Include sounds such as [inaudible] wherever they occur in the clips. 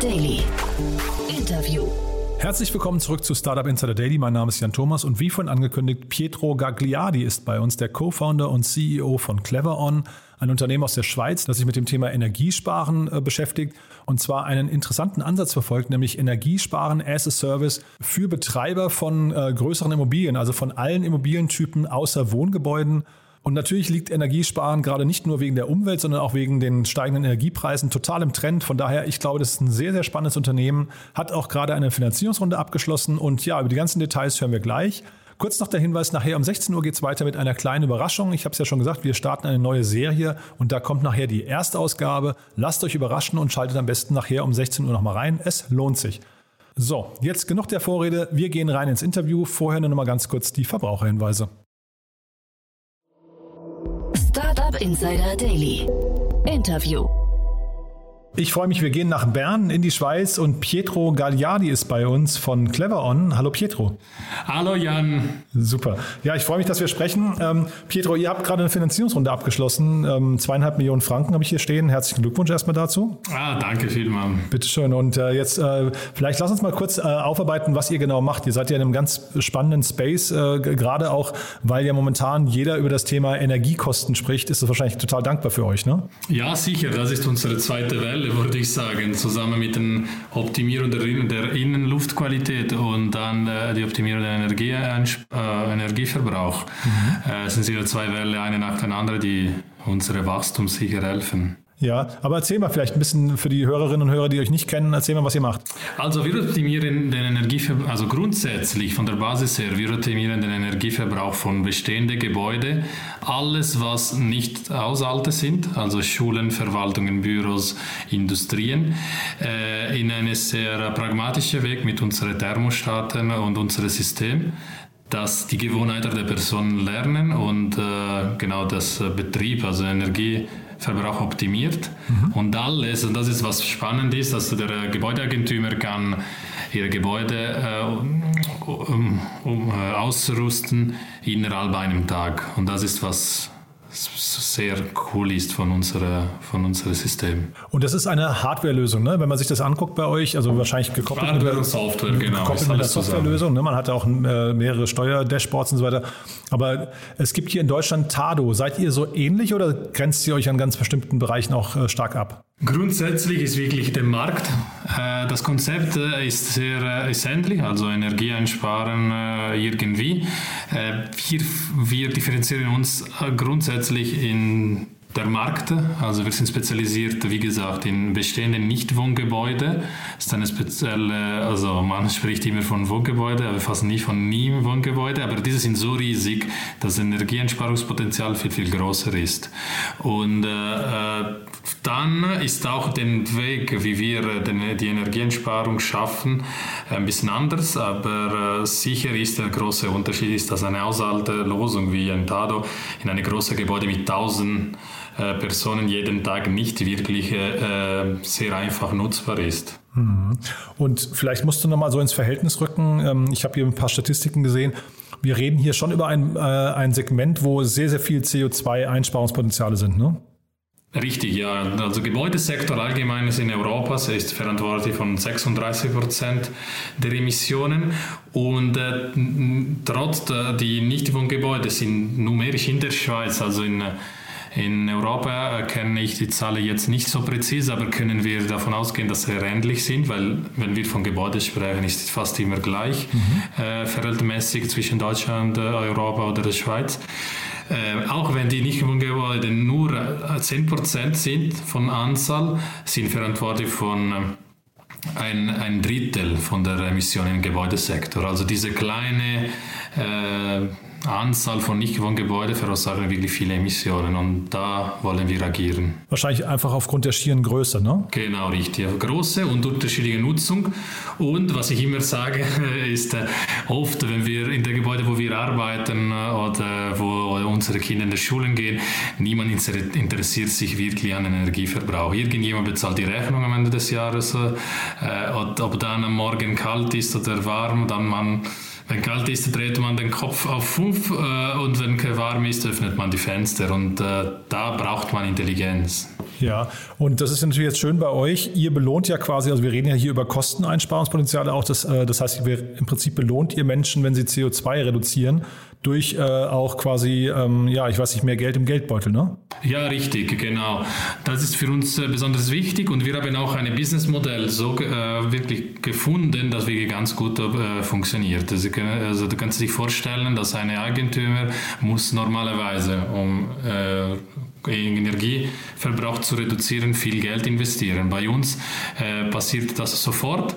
Daily. Interview. Herzlich willkommen zurück zu Startup Insider Daily. Mein Name ist Jan Thomas und wie vorhin angekündigt, Pietro Gagliardi ist bei uns, der Co-Founder und CEO von CleverOn, ein Unternehmen aus der Schweiz, das sich mit dem Thema Energiesparen äh, beschäftigt und zwar einen interessanten Ansatz verfolgt, nämlich Energiesparen as a Service für Betreiber von äh, größeren Immobilien, also von allen Immobilientypen außer Wohngebäuden. Und natürlich liegt Energiesparen gerade nicht nur wegen der Umwelt, sondern auch wegen den steigenden Energiepreisen total im Trend. Von daher, ich glaube, das ist ein sehr, sehr spannendes Unternehmen, hat auch gerade eine Finanzierungsrunde abgeschlossen. Und ja, über die ganzen Details hören wir gleich. Kurz noch der Hinweis, nachher um 16 Uhr geht es weiter mit einer kleinen Überraschung. Ich habe es ja schon gesagt, wir starten eine neue Serie und da kommt nachher die erste Ausgabe. Lasst euch überraschen und schaltet am besten nachher um 16 Uhr nochmal rein. Es lohnt sich. So, jetzt genug der Vorrede. Wir gehen rein ins Interview. Vorher nur noch mal ganz kurz die Verbraucherhinweise. Insider Daily. Interview. Ich freue mich, wir gehen nach Bern in die Schweiz und Pietro Gagliardi ist bei uns von CleverOn. Hallo Pietro. Hallo Jan. Super. Ja, ich freue mich, dass wir sprechen. Ähm, Pietro, ihr habt gerade eine Finanzierungsrunde abgeschlossen. Ähm, zweieinhalb Millionen Franken habe ich hier stehen. Herzlichen Glückwunsch erstmal dazu. Ah, danke vielmals. Bitteschön. Und äh, jetzt äh, vielleicht lass uns mal kurz äh, aufarbeiten, was ihr genau macht. Ihr seid ja in einem ganz spannenden Space, äh, gerade auch, weil ja momentan jeder über das Thema Energiekosten spricht. Ist das wahrscheinlich total dankbar für euch, ne? Ja, sicher. Das ist unsere zweite Welle würde ich sagen, zusammen mit der Optimierung der, Innenluftqualität und dann äh, die Optimierung der Energie, äh, Energieverbrauch. Mhm. Äh, sind sicher zwei Welle, eine nach der anderen, die unsere Wachstum sicher helfen. Ja, aber erzähl mal vielleicht ein bisschen für die Hörerinnen und Hörer, die euch nicht kennen, erzähl mal, was ihr macht. Also wir optimieren den Energieverbrauch, also grundsätzlich von der Basis her, wir optimieren den Energieverbrauch von bestehenden Gebäuden. Alles, was nicht Haushalte sind, also Schulen, Verwaltungen, Büros, Industrien, äh, in einen sehr pragmatischen Weg mit unseren Thermostaten und unserem System dass die Gewohnheiten der Personen lernen und äh, genau das Betrieb, also Energie Verbrauch optimiert. Mhm. Und alles, und das ist was spannend ist, dass der Gebäudeeigentümer kann ihre Gebäude äh, um, um, äh, ausrüsten innerhalb einem Tag. Und das ist was sehr cool ist von unserem von unserer System. Und das ist eine Hardware-Lösung, ne? wenn man sich das anguckt bei euch, also wahrscheinlich gekoppelt Hardware mit der Software, genau. Gekoppelt mit der Softwarelösung. Ne? Man hat auch äh, mehrere Steuerdashboards und so weiter. Aber es gibt hier in Deutschland Tado. Seid ihr so ähnlich oder grenzt ihr euch an ganz bestimmten Bereichen auch äh, stark ab? Grundsätzlich ist wirklich der Markt. Äh, das Konzept äh, ist sehr ist ähnlich, also Energie einsparen irgendwie. Wir, wir differenzieren uns grundsätzlich in der Markt. Also wir sind spezialisiert, wie gesagt, in bestehenden Nicht-Wohngebäuden. Das ist eine spezielle, also man spricht immer von Wohngebäuden, aber fast nie von Nie-Wohngebäuden. Aber diese sind so riesig, dass das Energieeinsparungspotenzial viel, viel größer ist. Und äh, dann ist auch der Weg, wie wir die Energieeinsparung schaffen, ein bisschen anders. Aber äh, sicher ist der große Unterschied, ist, dass eine Haushaltslösung wie ein Tado in einem großen Gebäude mit 1000 äh, Personen jeden Tag nicht wirklich äh, sehr einfach nutzbar ist. Mhm. Und vielleicht musst du nochmal so ins Verhältnis rücken. Ähm, ich habe hier ein paar Statistiken gesehen. Wir reden hier schon über ein, äh, ein Segment, wo sehr, sehr viel CO2-Einsparungspotenziale sind, ne? Richtig, ja. Also Gebäudesektor allgemein ist in Europa ist verantwortlich von 36 Prozent der Emissionen und äh, trotz äh, die Nichtwohngebäude sind numerisch in der Schweiz, also in in Europa kenne ich die Zahlen jetzt nicht so präzise, aber können wir davon ausgehen, dass sie ähnlich sind, weil wenn wir von Gebäuden sprechen, ist es fast immer gleich, mhm. äh, verhältnismäßig zwischen Deutschland, Europa oder der Schweiz. Äh, auch wenn die Nichtwohngebäude nur 10% äh, sind von Anzahl, sind verantwortlich von äh, ein, ein Drittel von der Emissionen im Gebäudesektor. Also diese kleine äh, Anzahl von Nichtwohngebäuden verursachen wirklich viele Emissionen und da wollen wir agieren. Wahrscheinlich einfach aufgrund der schieren Größe, ne? Genau, richtig. Große und unterschiedliche Nutzung. Und was ich immer sage, [laughs] ist äh, oft, wenn wir in der Gebäude, wo wir arbeiten äh, oder wo unsere Kinder in die Schulen gehen, niemand interessiert sich wirklich an den Energieverbrauch. Irgendjemand bezahlt die Rechnung am Ende des Jahres, äh, ob dann am Morgen kalt ist oder warm, dann man wenn kalt ist, dreht man den Kopf auf 5 äh, und wenn warm ist, öffnet man die Fenster und äh, da braucht man Intelligenz. Ja, und das ist natürlich jetzt schön bei euch. Ihr belohnt ja quasi, also wir reden ja hier über Kosteneinsparungspotenziale auch. Das, äh, das heißt, im Prinzip belohnt ihr Menschen, wenn sie CO2 reduzieren durch äh, auch quasi, ähm, ja, ich weiß nicht, mehr Geld im Geldbeutel, ne? Ja, richtig, genau. Das ist für uns äh, besonders wichtig und wir haben auch ein Businessmodell so äh, wirklich gefunden, das wirklich ganz gut äh, funktioniert. Also, also, du kannst dir vorstellen, dass ein Eigentümer muss normalerweise, um äh, Energieverbrauch zu reduzieren, viel Geld investieren. Bei uns äh, passiert das sofort,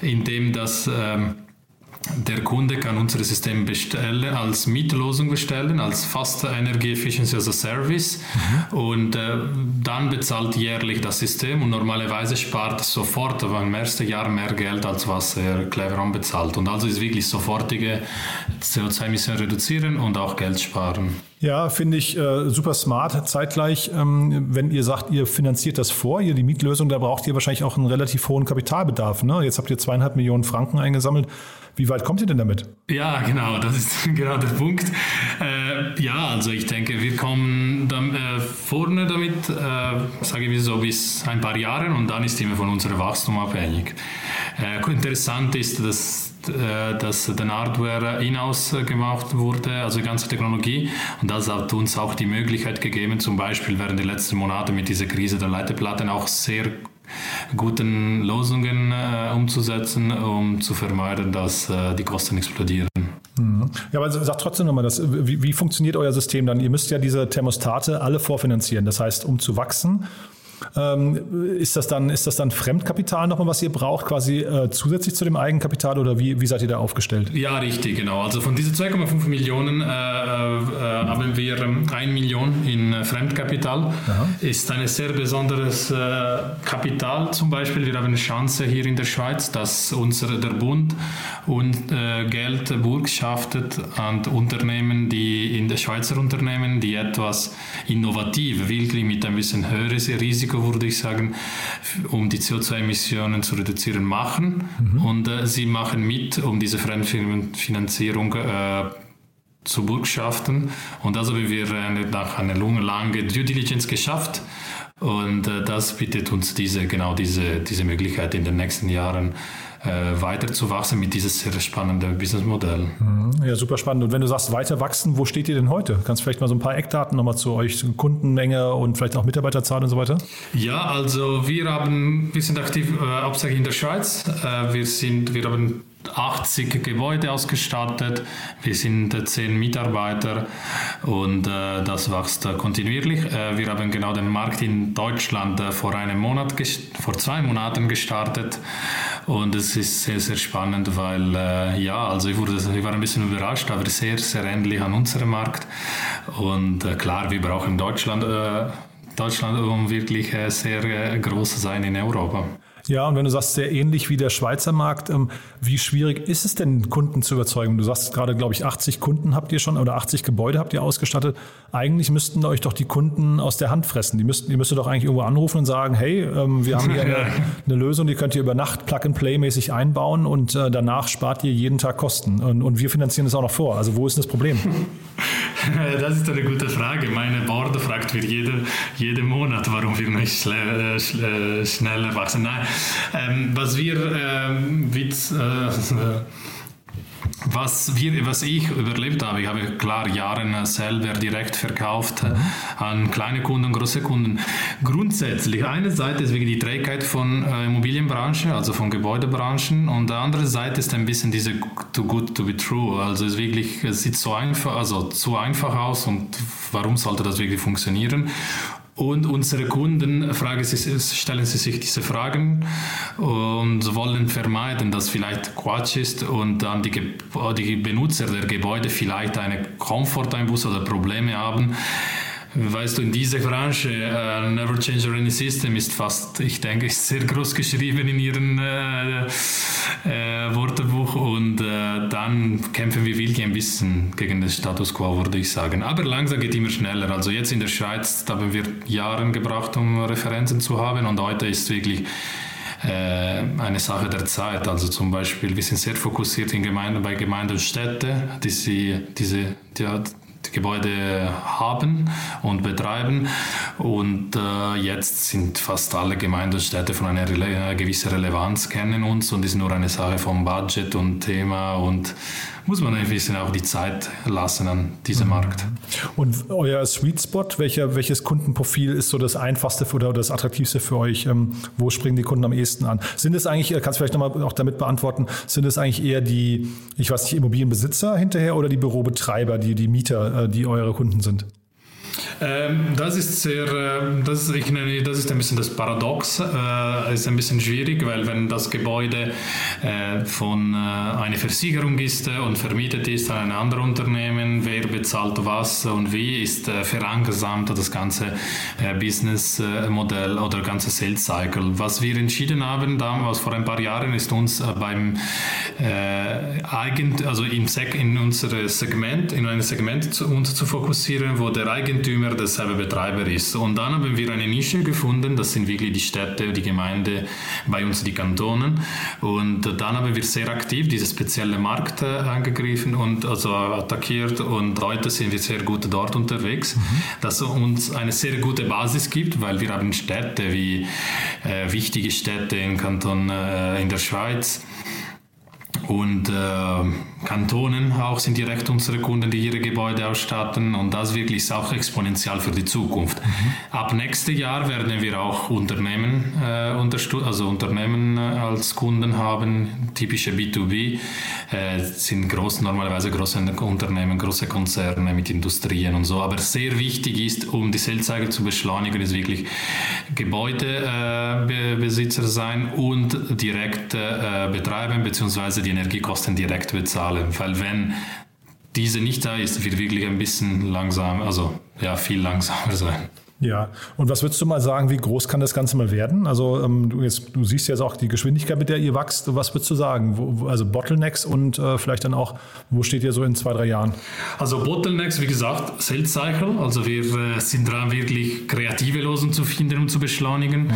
indem das ähm, der Kunde kann unser System bestellen, als Mietlosung bestellen, als Fast Energy Efficiency as a Service mhm. und äh, dann bezahlt jährlich das System und normalerweise spart sofort im ersten Jahr mehr Geld, als was er Cleveron bezahlt. Und also ist wirklich sofortige CO2-Emissionen reduzieren und auch Geld sparen. Ja, finde ich äh, super smart. Zeitgleich, ähm, wenn ihr sagt, ihr finanziert das vor, ihr die Mietlösung, da braucht ihr wahrscheinlich auch einen relativ hohen Kapitalbedarf. Ne? Jetzt habt ihr zweieinhalb Millionen Franken eingesammelt. Wie weit kommt ihr denn damit? Ja, genau, das ist [laughs] genau der Punkt. Äh, ja, also ich denke, wir kommen dann, äh, vorne damit, äh, sage ich so, bis ein paar Jahren und dann ist immer von unserem Wachstum abhängig. Äh, interessant ist, dass dass der Hardware in-house gemacht wurde, also die ganze Technologie. Und das hat uns auch die Möglichkeit gegeben, zum Beispiel während der letzten Monate mit dieser Krise der Leiterplatten auch sehr guten Lösungen äh, umzusetzen, um zu vermeiden, dass äh, die Kosten explodieren. Mhm. Ja, aber sag trotzdem nochmal, das, wie, wie funktioniert euer System dann? Ihr müsst ja diese Thermostate alle vorfinanzieren. Das heißt, um zu wachsen, ähm, ist, das dann, ist das dann Fremdkapital nochmal, was ihr braucht, quasi äh, zusätzlich zu dem Eigenkapital oder wie, wie seid ihr da aufgestellt? Ja, richtig, genau. Also von diesen 2,5 Millionen äh, äh, haben wir 1 ähm, Million in äh, Fremdkapital. Aha. Ist ein sehr besonderes äh, Kapital zum Beispiel. Wir haben eine Chance hier in der Schweiz, dass unser, der Bund und äh, Geld burgschaftet an Unternehmen, die in der Schweizer Unternehmen, die etwas innovativ, wirklich mit ein bisschen höheres Risiko, würde ich sagen, um die CO2-Emissionen zu reduzieren, machen. Mhm. Und äh, sie machen mit, um diese Fremdfinanzierung äh, zu burgschaften. Und also haben wir eine, nach einer langen Due Diligence geschafft. Und äh, das bietet uns diese, genau diese, diese Möglichkeit in den nächsten Jahren äh, weiter zu wachsen mit diesem sehr spannenden Businessmodell. Mhm. Ja, super spannend. Und wenn du sagst, weiter wachsen, wo steht ihr denn heute? Kannst du vielleicht mal so ein paar Eckdaten nochmal zu euch, Kundenmenge und vielleicht auch Mitarbeiterzahl und so weiter? Ja, also wir haben, wir sind aktiv äh, hauptsächlich in der Schweiz. Äh, wir sind, wir haben 80 Gebäude ausgestattet. Wir sind 10 Mitarbeiter und äh, das wächst äh, kontinuierlich. Äh, wir haben genau den Markt in Deutschland äh, vor einem Monat, vor zwei Monaten gestartet und es ist sehr, sehr spannend, weil äh, ja, also ich, wurde, ich war ein bisschen überrascht, aber sehr, sehr ähnlich an unserem Markt und äh, klar, wir brauchen Deutschland, Deutschland um wirklich sehr groß zu sein in Europa. Ja, und wenn du sagst, sehr ähnlich wie der Schweizer Markt, ähm, wie schwierig ist es denn, Kunden zu überzeugen? Du sagst gerade, glaube ich, 80 Kunden habt ihr schon oder 80 Gebäude habt ihr ausgestattet. Eigentlich müssten euch doch die Kunden aus der Hand fressen. Die müssten, ihr müsstet doch eigentlich irgendwo anrufen und sagen, hey, ähm, wir haben hier eine, [laughs] eine Lösung, die könnt ihr über Nacht Plug-and-Play-mäßig einbauen und äh, danach spart ihr jeden Tag Kosten. Und, und wir finanzieren es auch noch vor. Also wo ist das Problem? [laughs] [laughs] Das ist eine gute Frage. Meine Board fragt mir jeden, jeden Monat, warum wir nicht äh, schneller wachsen. Nein, ähm, was wir ähm, Witz, äh, [laughs] was, wir, was ich überlebt habe, ich habe klar Jahre selber direkt verkauft an kleine Kunden, große Kunden. Grundsätzlich, eine Seite ist wegen die Trägheit von äh, Immobilienbranche, also von Gebäudebranchen, und die andere Seite ist ein bisschen diese too good to be true. Also es wirklich, es sieht so einfach, also zu einfach aus und warum sollte das wirklich funktionieren? Und unsere Kunden sie, stellen sie sich diese Fragen und wollen vermeiden, dass vielleicht Quatsch ist und dann die, die Benutzer der Gebäude vielleicht eine Komforteinbuß oder Probleme haben. Weißt du, in dieser Branche, uh, Never Change Any System ist fast, ich denke, sehr groß geschrieben in ihrem äh, äh, Wörterbuch und äh, dann kämpfen wir wirklich ein bisschen gegen den Status quo, würde ich sagen. Aber langsam geht immer schneller. Also jetzt in der Schweiz, da haben wir Jahre gebraucht, um Referenzen zu haben und heute ist wirklich äh, eine Sache der Zeit. Also zum Beispiel, wir sind sehr fokussiert in Gemeinden, bei Gemeinden und Städten, die sie, diese, die, Gebäude haben und betreiben. Und äh, jetzt sind fast alle Gemeinden und Städte von einer Rele gewissen Relevanz kennen uns und ist nur eine Sache vom Budget und Thema und muss man ein bisschen auch die Zeit lassen an diesem mhm. Markt. Und euer Sweet Spot, welcher, welches Kundenprofil ist so das einfachste oder das attraktivste für euch? Ähm, wo springen die Kunden am ehesten an? Sind es eigentlich, kannst du vielleicht nochmal auch damit beantworten, sind es eigentlich eher die, ich weiß nicht, Immobilienbesitzer hinterher oder die Bürobetreiber, die, die Mieter, äh, die eure Kunden sind? Ähm, das ist sehr, äh, das, ich nenne, das ist ein bisschen das Paradox, äh, ist ein bisschen schwierig, weil wenn das Gebäude äh, von äh, einer Versicherung ist und vermietet ist an ein anderes Unternehmen, wer bezahlt was und wie, ist verlangsamt das ganze Businessmodell oder ganze Sales Cycle. Was wir entschieden haben damals vor ein paar Jahren ist uns beim Eigent, also im in unser Segment, in ein Segment zu, uns zu fokussieren, wo der Eigentümer Eigentümer derselbe Betreiber ist. Und dann haben wir eine Nische gefunden, das sind wirklich die Städte, die Gemeinde, bei uns die Kantonen. Und dann haben wir sehr aktiv diese spezielle Markt äh, angegriffen und also attackiert und heute sind wir sehr gut dort unterwegs, mhm. dass uns eine sehr gute Basis gibt, weil wir haben Städte wie äh, wichtige Städte im Kanton äh, in der Schweiz und äh, Kantonen auch sind direkt unsere Kunden, die ihre Gebäude ausstatten und das wirklich ist auch exponentiell für die Zukunft. Mhm. Ab nächstes Jahr werden wir auch Unternehmen äh, also Unternehmen äh, als Kunden haben, typische B2B äh, sind groß, normalerweise große Unternehmen, große Konzerne mit Industrien und so. Aber sehr wichtig ist, um die Sales-Cycle zu beschleunigen, ist wirklich Gebäudebesitzer äh, sein und direkt äh, betreiben bzw. die Energiekosten direkt bezahlen. Weil wenn diese nicht da ist, wird wirklich ein bisschen langsam, also ja, viel langsamer sein. Ja, und was würdest du mal sagen, wie groß kann das Ganze mal werden? Also ähm, du, jetzt, du siehst jetzt auch die Geschwindigkeit, mit der ihr wächst. Was würdest du sagen? Wo, also Bottlenecks und äh, vielleicht dann auch, wo steht ihr so in zwei, drei Jahren? Also Bottlenecks, wie gesagt, Sales Cycle. Also wir äh, sind dran, wirklich kreative Lösungen zu finden und zu beschleunigen. Mhm.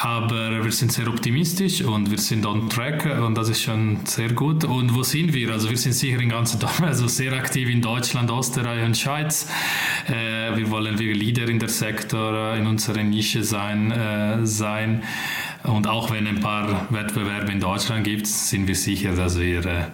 Aber wir sind sehr optimistisch und wir sind on track und das ist schon sehr gut. Und wo sind wir? Also wir sind sicher in ganz Deutschland, [laughs] also sehr aktiv in Deutschland, Österreich und Schweiz. Äh, wir wollen wir Leader in der Sektor, in unserer Nische sein. Äh, sein. Und auch wenn ein paar Wettbewerbe in Deutschland gibt, sind wir sicher, dass wir äh,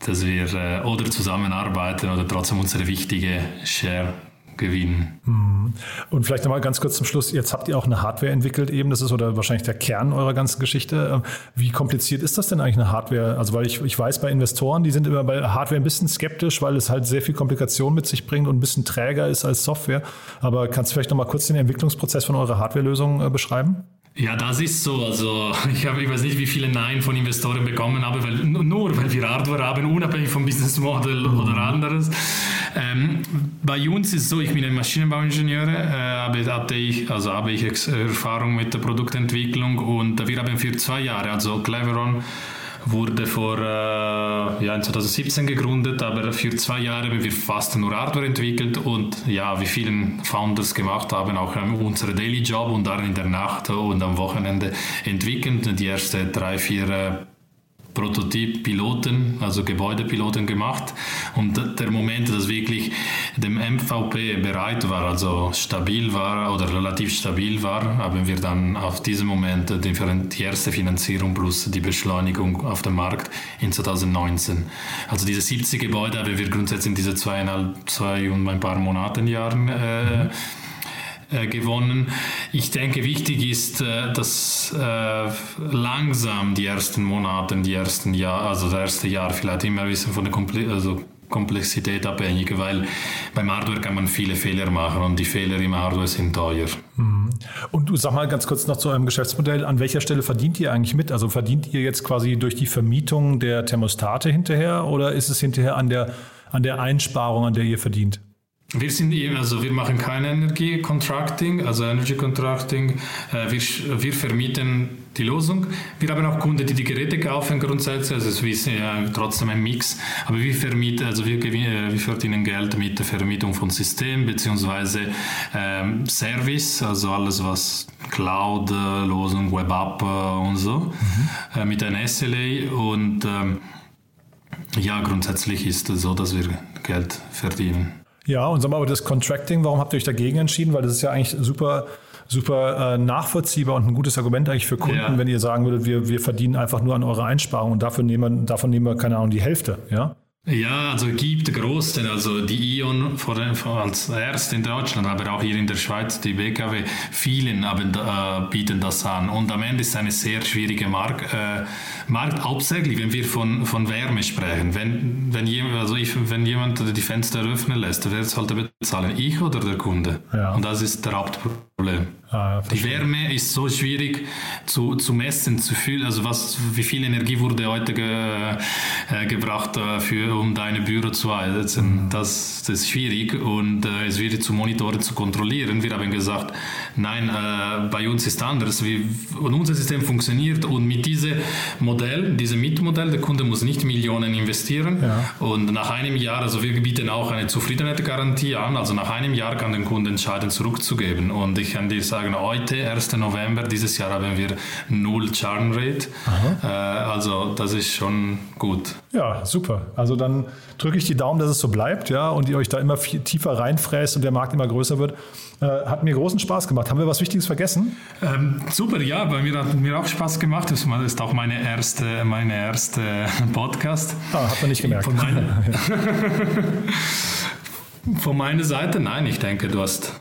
dass wir oder zusammenarbeiten oder trotzdem unsere wichtige Share gewinnen. Mhm. Und vielleicht nochmal ganz kurz zum Schluss, jetzt habt ihr auch eine Hardware entwickelt eben, das ist oder wahrscheinlich der Kern eurer ganzen Geschichte. Ähm, wie kompliziert ist das denn eigentlich eine Hardware? Also weil ich, ich weiß bei Investoren, die sind immer bei Hardware ein bisschen skeptisch, weil es halt sehr viel Komplikation mit sich bringt und ein bisschen träger ist als Software. Aber kannst du vielleicht nochmal kurz den Entwicklungsprozess von eurer Hardware-Lösung äh, beschreiben? Ja, das ist so. Also [laughs] ich, habe, ich weiß nicht, wie viele Nein von Investoren bekommen habe, weil, nur weil wir Hardware haben, unabhängig vom Business Model mhm. oder anderes. Ähm, bei uns ist es so, ich bin ein Maschinenbauingenieur, äh, habe, hatte ich, also habe ich Erfahrung mit der Produktentwicklung und wir haben für zwei Jahre, also Cleveron, wurde vor äh, ja, 2017 gegründet, aber für zwei Jahre haben wir fast nur Hardware entwickelt und ja, wie vielen Founders gemacht haben, auch unsere Daily Job und dann in der Nacht und am Wochenende entwickelt. Die ersten drei, vier äh, Prototyp-Piloten, also Gebäudepiloten gemacht. Und der Moment, dass wirklich dem MVP bereit war, also stabil war oder relativ stabil war, haben wir dann auf diesem Moment die erste Finanzierung plus die Beschleunigung auf dem Markt in 2019. Also diese 70 Gebäude haben wir grundsätzlich in diese zweieinhalb, zwei und ein paar Monaten Jahren äh, äh, gewonnen. Ich denke, wichtig ist, äh, dass äh, langsam die ersten Monate, die ersten Jahre, also das erste Jahr vielleicht immer ein bisschen von der Komple also Komplexität abhängig, weil beim Hardware kann man viele Fehler machen und die Fehler im Hardware sind teuer. Mhm. Und du sag mal ganz kurz noch zu eurem Geschäftsmodell, an welcher Stelle verdient ihr eigentlich mit? Also verdient ihr jetzt quasi durch die Vermietung der Thermostate hinterher oder ist es hinterher an der, an der Einsparung, an der ihr verdient? Wir sind eben, also wir machen kein Energie-Contracting, also Energy Contracting. Äh, wir, wir vermieten die Lösung. Wir haben auch Kunden, die die Geräte kaufen grundsätzlich, also es ist ja trotzdem ein Mix. Aber wir vermieten, also wir, wir verdienen Geld mit der Vermietung von Systemen beziehungsweise ähm, Service, also alles was Cloud-Lösung, Web-App und so, mhm. äh, mit einem SLA und ähm, ja, grundsätzlich ist es so, dass wir Geld verdienen. Ja, und sag mal, aber das Contracting, warum habt ihr euch dagegen entschieden? Weil das ist ja eigentlich super, super äh, nachvollziehbar und ein gutes Argument eigentlich für Kunden, ja. wenn ihr sagen würdet, wir, wir verdienen einfach nur an eurer Einsparung und dafür nehmen, davon nehmen wir, keine Ahnung, die Hälfte, ja? Ja, also gibt große, also die Ion vor, als erst in Deutschland, aber auch hier in der Schweiz, die BKW, vielen haben, äh, bieten das an. Und am Ende ist es eine sehr schwierige Mark, äh, Markt, hauptsächlich, wenn wir von, von Wärme sprechen. Wenn, wenn, jemand, also ich, wenn jemand die Fenster öffnen lässt, wer sollte bezahlen? Ich oder der Kunde? Ja. Und das ist der Hauptproblem. Ah, die Wärme ist so schwierig zu, zu messen, zu viel, also was, wie viel Energie wurde heute ge, äh, gebracht, für, um deine Büro zu. Mhm. Das, das ist schwierig und äh, es wird zu monitoren, zu kontrollieren. Wir haben gesagt, nein, äh, bei uns ist anders. Wir, unser System funktioniert und mit diesem Modell, diesem Mietmodell, der Kunde muss nicht Millionen investieren ja. und nach einem Jahr, also wir bieten auch eine Zufriedenheitsgarantie an, also nach einem Jahr kann der Kunde entscheiden, zurückzugeben und ich kann dir sagen, sagen, heute, 1. November, dieses Jahr haben wir null Churn Rate. Äh, also das ist schon gut. Ja, super. Also dann drücke ich die Daumen, dass es so bleibt, ja, und ihr euch da immer viel tiefer reinfräst und der Markt immer größer wird. Äh, hat mir großen Spaß gemacht. Haben wir was Wichtiges vergessen? Ähm, super, ja, bei mir hat mir auch Spaß gemacht. Das ist auch meine erste, meine erste [laughs] Podcast. Ah, hat man nicht gemerkt. Von meiner, [laughs] [laughs] Von meiner Seite, nein, ich denke, du hast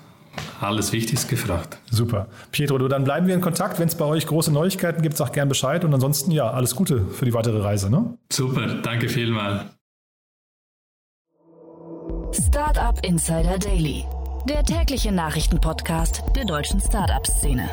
alles Wichtiges gefragt. Super. Pietro, du, dann bleiben wir in Kontakt. Wenn es bei euch große Neuigkeiten gibt, sag gern Bescheid. Und ansonsten, ja, alles Gute für die weitere Reise. Ne? Super, danke vielmals. Startup Insider Daily, der tägliche Nachrichtenpodcast der deutschen Startup-Szene.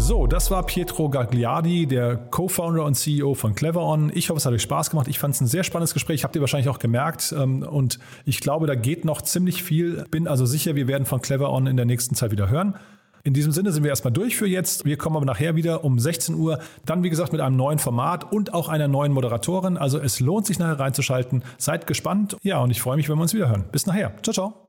So, das war Pietro Gagliardi, der Co-Founder und CEO von CleverOn. Ich hoffe, es hat euch Spaß gemacht. Ich fand es ein sehr spannendes Gespräch, habt ihr wahrscheinlich auch gemerkt. Ähm, und ich glaube, da geht noch ziemlich viel. Bin also sicher, wir werden von CleverOn in der nächsten Zeit wieder hören. In diesem Sinne sind wir erstmal durch für jetzt. Wir kommen aber nachher wieder um 16 Uhr. Dann, wie gesagt, mit einem neuen Format und auch einer neuen Moderatorin. Also es lohnt sich nachher reinzuschalten. Seid gespannt. Ja, und ich freue mich, wenn wir uns wieder hören. Bis nachher. Ciao, ciao.